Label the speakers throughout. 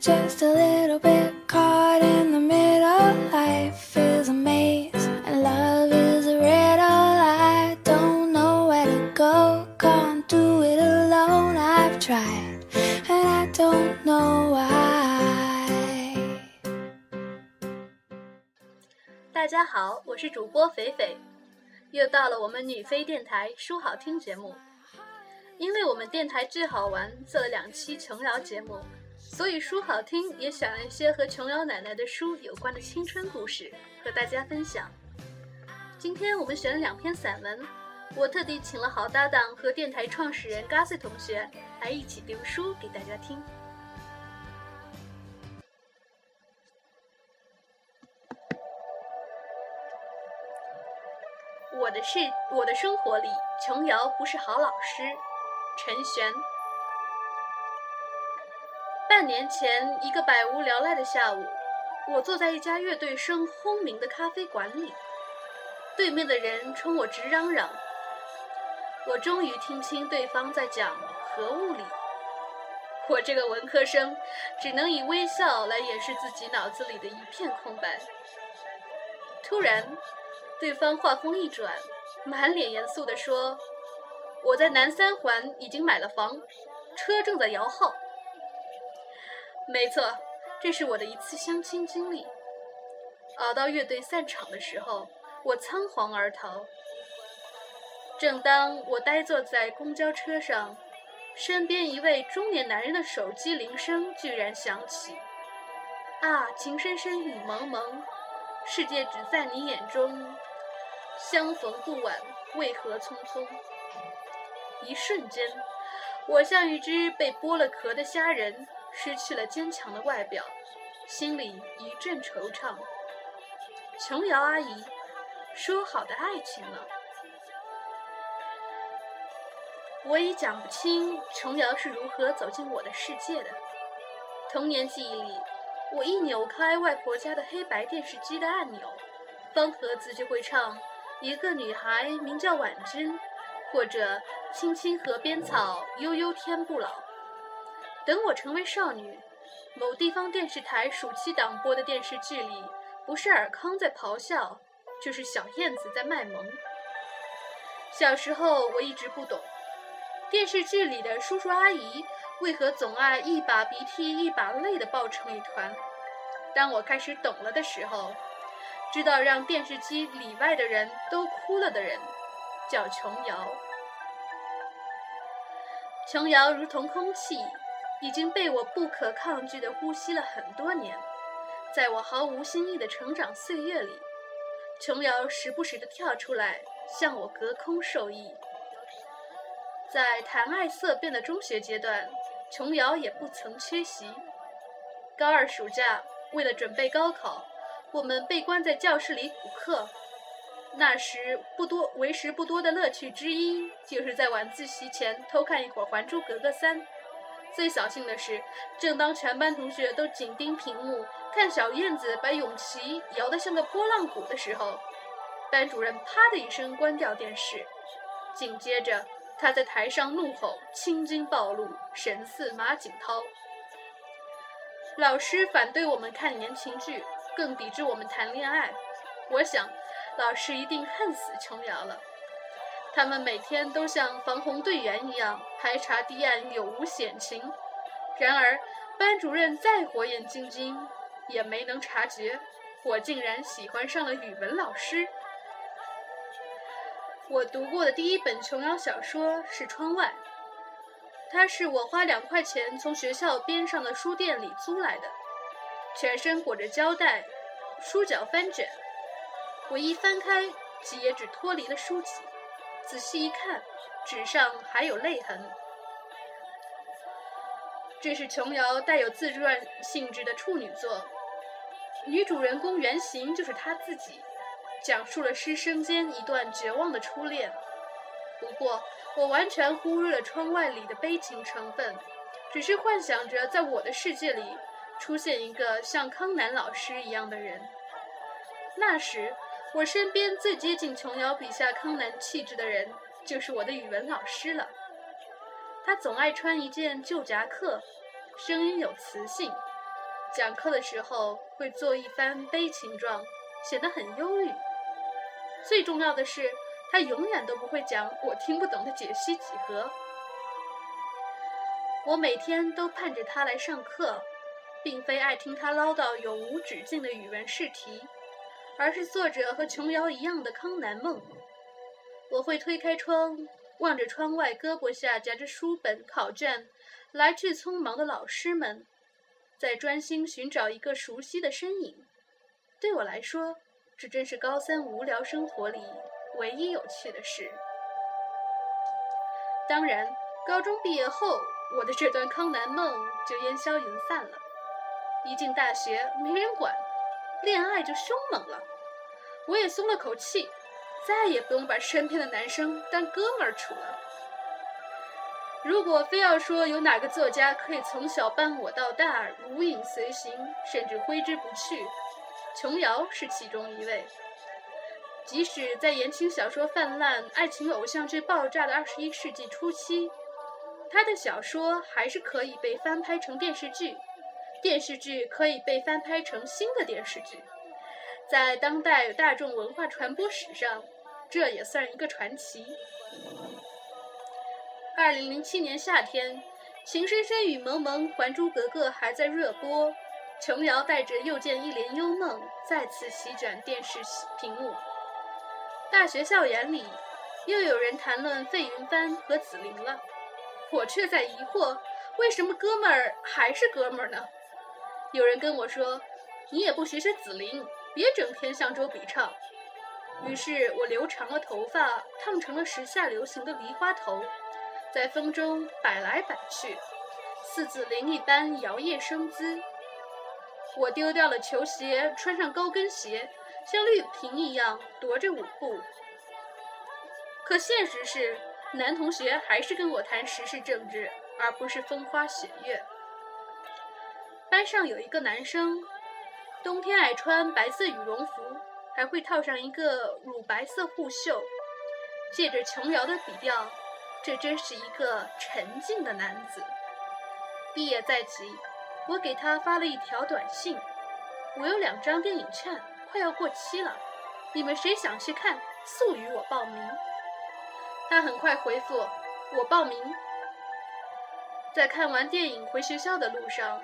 Speaker 1: just a little bit caught in the middle. Life is a maze, and love is a riddle. I don't know where to go, can't do it alone. I've tried, and I don't know why.
Speaker 2: 大家好，我是主播肥肥，又到了我们女飞电台书好听节目。因为我们电台最好玩做了两期琼瑶节目，所以书好听也选了一些和琼瑶奶奶的书有关的青春故事和大家分享。今天我们选了两篇散文，我特地请了好搭档和电台创始人 Gassi 同学来一起读书给大家听。我的是我的生活里，琼瑶不是好老师。陈璇。半年前，一个百无聊赖的下午，我坐在一家乐队声轰鸣的咖啡馆里，对面的人冲我直嚷嚷。我终于听清对方在讲核物理。我这个文科生，只能以微笑来掩饰自己脑子里的一片空白。突然，对方话锋一转，满脸严肃地说。我在南三环已经买了房，车正在摇号。没错，这是我的一次相亲经历。熬到乐队散场的时候，我仓皇而逃。正当我呆坐在公交车上，身边一位中年男人的手机铃声居然响起。啊，情深深雨蒙蒙，世界只在你眼中。相逢不晚，为何匆匆？一瞬间，我像一只被剥了壳的虾仁，失去了坚强的外表，心里一阵惆怅。琼瑶阿姨，说好的爱情呢？我已讲不清琼瑶是如何走进我的世界的。童年记忆里，我一扭开外婆家的黑白电视机的按钮，方盒子就会唱：“一个女孩名叫婉君。”或者“青青河边草，悠悠天不老”。等我成为少女，某地方电视台暑期档播的电视剧里，不是尔康在咆哮，就是小燕子在卖萌。小时候我一直不懂，电视剧里的叔叔阿姨为何总爱一把鼻涕一把泪的抱成一团。当我开始懂了的时候，知道让电视机里外的人都哭了的人。叫琼瑶，琼瑶如同空气，已经被我不可抗拒地呼吸了很多年。在我毫无新意的成长岁月里，琼瑶时不时地跳出来向我隔空授意。在谈爱色变的中学阶段，琼瑶也不曾缺席。高二暑假，为了准备高考，我们被关在教室里补课。那时不多为时不多的乐趣之一，就是在晚自习前偷看一会儿《还珠格格三》。最扫兴的是，正当全班同学都紧盯屏幕看小燕子把永琪摇得像个拨浪鼓的时候，班主任啪的一声关掉电视，紧接着他在台上怒吼：“青筋暴露，神似马景涛。”老师反对我们看言情剧，更抵制我们谈恋爱。我想。老师一定恨死琼瑶了。他们每天都像防洪队员一样排查堤岸有无险情，然而班主任再火眼金睛，也没能察觉我竟然喜欢上了语文老师。我读过的第一本琼瑶小说是《窗外》，它是我花两块钱从学校边上的书店里租来的，全身裹着胶带，书角翻卷。我一翻开，几页纸脱离了书籍，仔细一看，纸上还有泪痕。这是琼瑶带有自传性质的处女作，女主人公原型就是她自己，讲述了师生间一段绝望的初恋。不过，我完全忽略了窗外里的悲情成分，只是幻想着在我的世界里出现一个像康南老师一样的人。那时。我身边最接近琼瑶笔下康南气质的人，就是我的语文老师了。他总爱穿一件旧夹克，声音有磁性，讲课的时候会做一番悲情状，显得很忧郁。最重要的是，他永远都不会讲我听不懂的解析几何。我每天都盼着他来上课，并非爱听他唠叨永无止境的语文试题，而是做着和琼瑶一样的康南梦。我会推开窗，望着窗外胳膊下夹着书本、考卷，来去匆忙的老师们，在专心寻找一个熟悉的身影。对我来说，这真是高三无聊生活里唯一有趣的事。当然，高中毕业后。我的这段康南梦就烟消云散了。一进大学，没人管，恋爱就凶猛了。我也松了口气，再也不用把身边的男生当哥们儿处了。如果非要说有哪个作家可以从小伴我到大，如影随形，甚至挥之不去，琼瑶是其中一位。即使在言情小说泛滥、爱情偶像剧爆炸的二十一世纪初期。他的小说还是可以被翻拍成电视剧，电视剧可以被翻拍成新的电视剧，在当代大众文化传播史上，这也算一个传奇。二零零七年夏天，《情深深雨蒙蒙》《还珠格格》还在热播，琼瑶带着又见一帘幽梦再次席卷电视屏幕。大学校园里，又有人谈论费云帆和紫菱了。我却在疑惑，为什么哥们儿还是哥们儿呢？有人跟我说：“你也不学学紫菱，别整天向周笔畅。”于是我留长了头发，烫成了时下流行的梨花头，在风中摆来摆去，似紫菱一般摇曳生姿。我丢掉了球鞋，穿上高跟鞋，像绿萍一样踱着舞步。可现实是。男同学还是跟我谈时事政治，而不是风花雪月。班上有一个男生，冬天爱穿白色羽绒服，还会套上一个乳白色护袖。借着琼瑶的笔调，这真是一个沉静的男子。毕业在即，我给他发了一条短信：我有两张电影券，快要过期了，你们谁想去看，速与我报名。他很快回复我报名。在看完电影回学校的路上，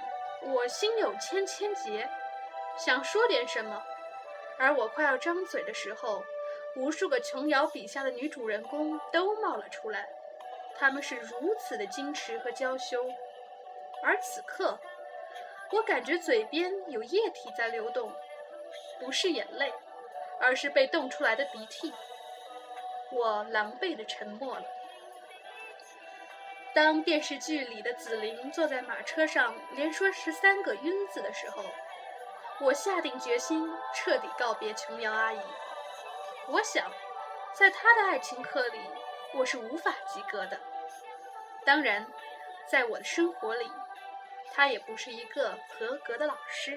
Speaker 2: 我心有千千结，想说点什么，而我快要张嘴的时候，无数个琼瑶笔下的女主人公都冒了出来，她们是如此的矜持和娇羞，而此刻，我感觉嘴边有液体在流动，不是眼泪，而是被冻出来的鼻涕。我狼狈的沉默了。当电视剧里的紫菱坐在马车上连说十三个晕字的时候，我下定决心彻底告别琼瑶阿姨。我想，在她的爱情课里，我是无法及格的。当然，在我的生活里，她也不是一个合格的老师。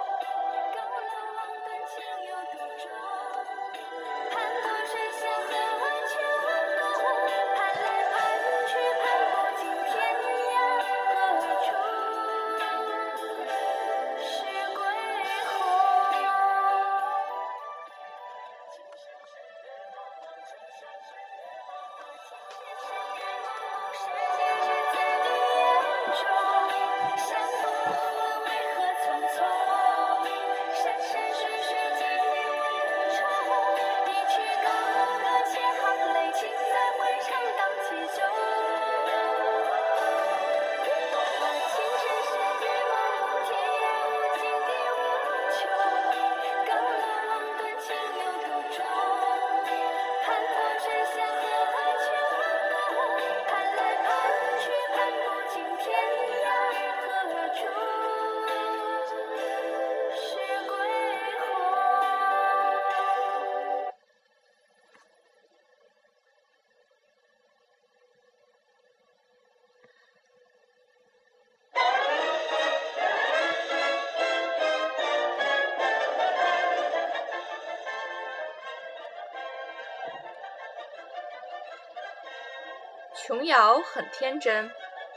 Speaker 3: 琼瑶很天真，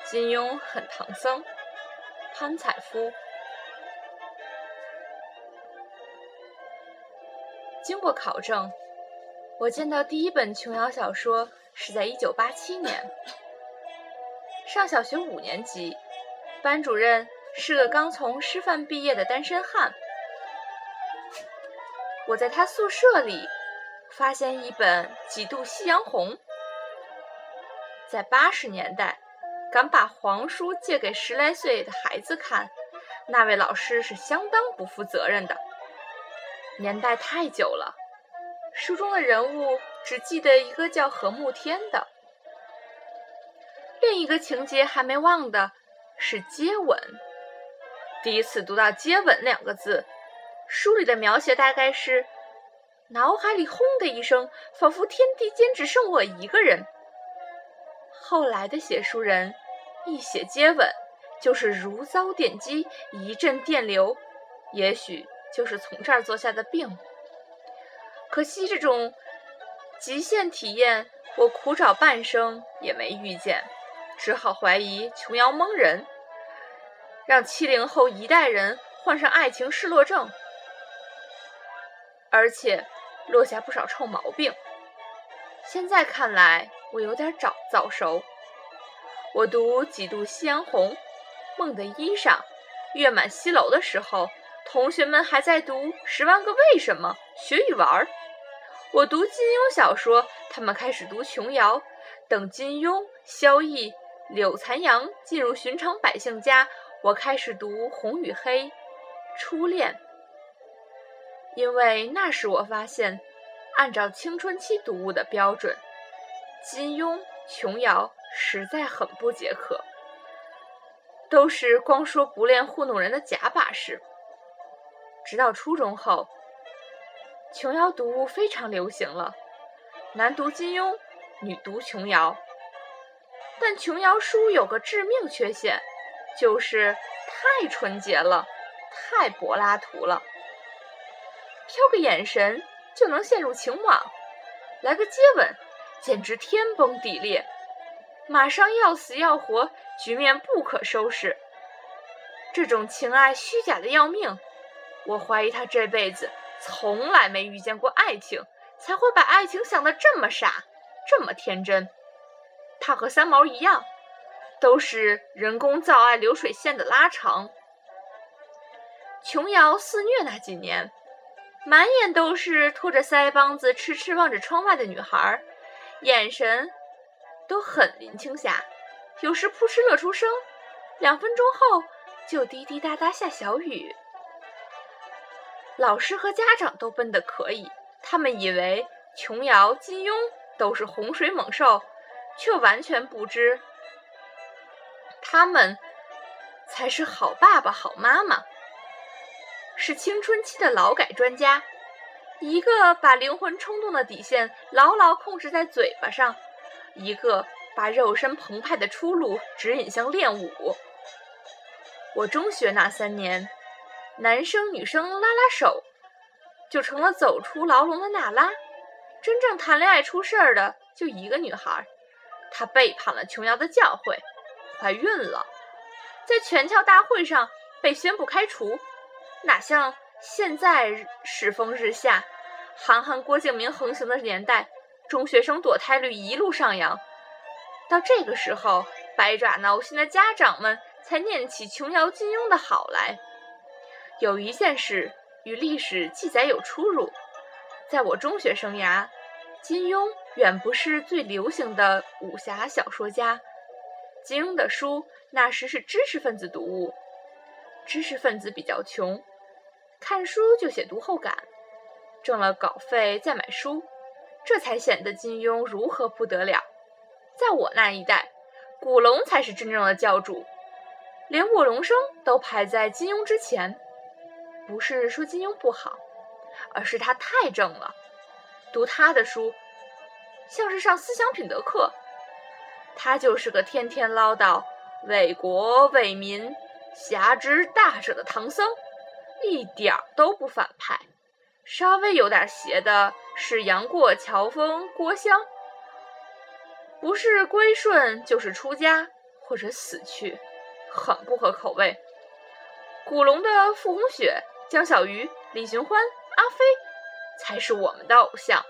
Speaker 3: 金庸很唐僧。潘采夫。经过考证，我见到第一本琼瑶小说是在一九八七年。上小学五年级，班主任是个刚从师范毕业的单身汉。我在他宿舍里发现一本《几度夕阳红》。在八十年代，敢把黄书借给十来岁的孩子看，那位老师是相当不负责任的。年代太久了，书中的人物只记得一个叫何慕天的。另一个情节还没忘的是接吻。第一次读到“接吻”两个字，书里的描写大概是：脑海里轰的一声，仿佛天地间只剩我一个人。后来的写书人一写接吻，就是如遭电击，一阵电流，也许。就是从这儿做下的病，可惜这种极限体验，我苦找半生也没遇见，只好怀疑琼瑶蒙人，让七零后一代人患上爱情失落症，而且落下不少臭毛病。现在看来，我有点早早熟。我读《几度夕阳红》《梦的衣裳》《月满西楼》的时候。同学们还在读《十万个为什么》学语玩，我读金庸小说，他们开始读琼瑶。等金庸、萧逸、柳残阳进入寻常百姓家，我开始读《红与黑》《初恋》，因为那时我发现，按照青春期读物的标准，金庸、琼瑶实在很不解渴，都是光说不练糊弄人的假把式。直到初中后，琼瑶读物非常流行了，男读金庸，女读琼瑶。但琼瑶书有个致命缺陷，就是太纯洁了，太柏拉图了。飘个眼神就能陷入情网，来个接吻，简直天崩地裂，马上要死要活，局面不可收拾。这种情爱虚假的要命。我怀疑他这辈子从来没遇见过爱情，才会把爱情想得这么傻，这么天真。他和三毛一样，都是人工造爱流水线的拉长。琼瑶肆虐那几年，满眼都是托着腮帮子痴痴望着窗外的女孩儿，眼神都很林青霞，有时扑哧乐出声，两分钟后就滴滴答答下小雨。老师和家长都笨得可以，他们以为琼瑶、金庸都是洪水猛兽，却完全不知他们才是好爸爸、好妈妈，是青春期的劳改专家。一个把灵魂冲动的底线牢牢控制在嘴巴上，一个把肉身澎湃的出路指引向练武。我中学那三年。男生女生拉拉手，就成了走出牢笼的娜拉。真正谈恋爱出事儿的就一个女孩，她背叛了琼瑶的教诲，怀孕了，在全校大会上被宣布开除。哪像现在世风日下，韩寒、郭敬明横行的年代，中学生堕胎率一路上扬。到这个时候，百爪挠心的家长们才念起琼瑶、金庸的好来。有一件事与历史记载有出入，在我中学生涯，金庸远不是最流行的武侠小说家。金庸的书那时是知识分子读物，知识分子比较穷，看书就写读后感，挣了稿费再买书，这才显得金庸如何不得了。在我那一代，古龙才是真正的教主，连卧龙生都排在金庸之前。不是说金庸不好，而是他太正了。读他的书，像是上思想品德课。他就是个天天唠叨为国为民、侠之大者的唐僧，一点儿都不反派。稍微有点邪的是杨过、乔峰、郭襄。不是归顺就是出家或者死去，很不合口味。古龙的傅红雪、江小鱼、李寻欢、阿飞才是我们的偶像。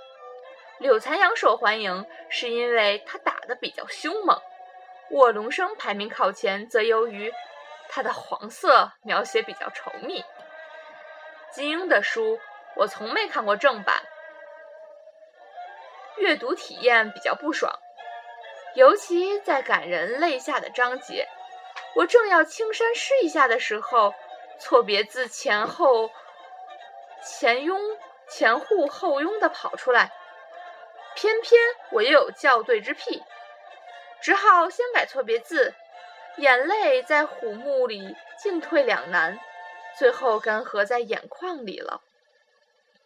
Speaker 3: 柳残阳受欢迎是因为他打的比较凶猛，卧龙生排名靠前则由于他的黄色描写比较稠密。金庸的书我从没看过正版，阅读体验比较不爽，尤其在感人泪下的章节，我正要青山湿一下的时候，错别字前后前拥前护后拥的跑出来。偏偏我又有校对之癖，只好先改错别字，眼泪在虎目里进退两难，最后干涸在眼眶里了，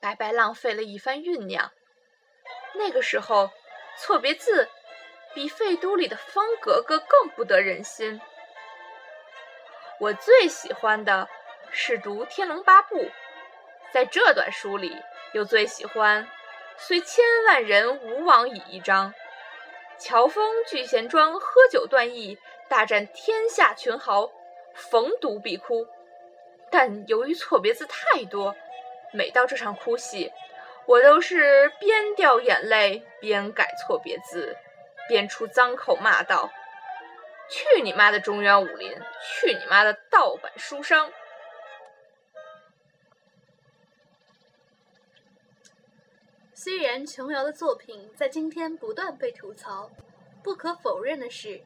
Speaker 3: 白白浪费了一番酝酿。那个时候，错别字比废都里的方格格更不得人心。我最喜欢的是读《天龙八部》，在这段书里又最喜欢。虽千万人吾往矣一章，乔峰聚贤庄喝酒断义，大战天下群豪，逢读必哭。但由于错别字太多，每到这场哭戏，我都是边掉眼泪边改错别字，边出脏口骂道：“去你妈的中原武林！去你妈的盗版书商！”
Speaker 2: 虽然琼瑶的作品在今天不断被吐槽，不可否认的是，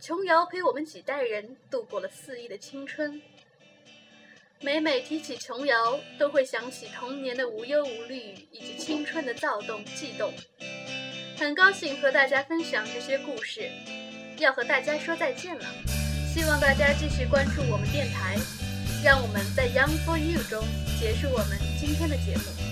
Speaker 2: 琼瑶陪我们几代人度过了肆意的青春。每每提起琼瑶，都会想起童年的无忧无虑以及青春的躁动悸动。很高兴和大家分享这些故事，要和大家说再见了。希望大家继续关注我们电台，让我们在 Young for You 中结束我们今天的节目。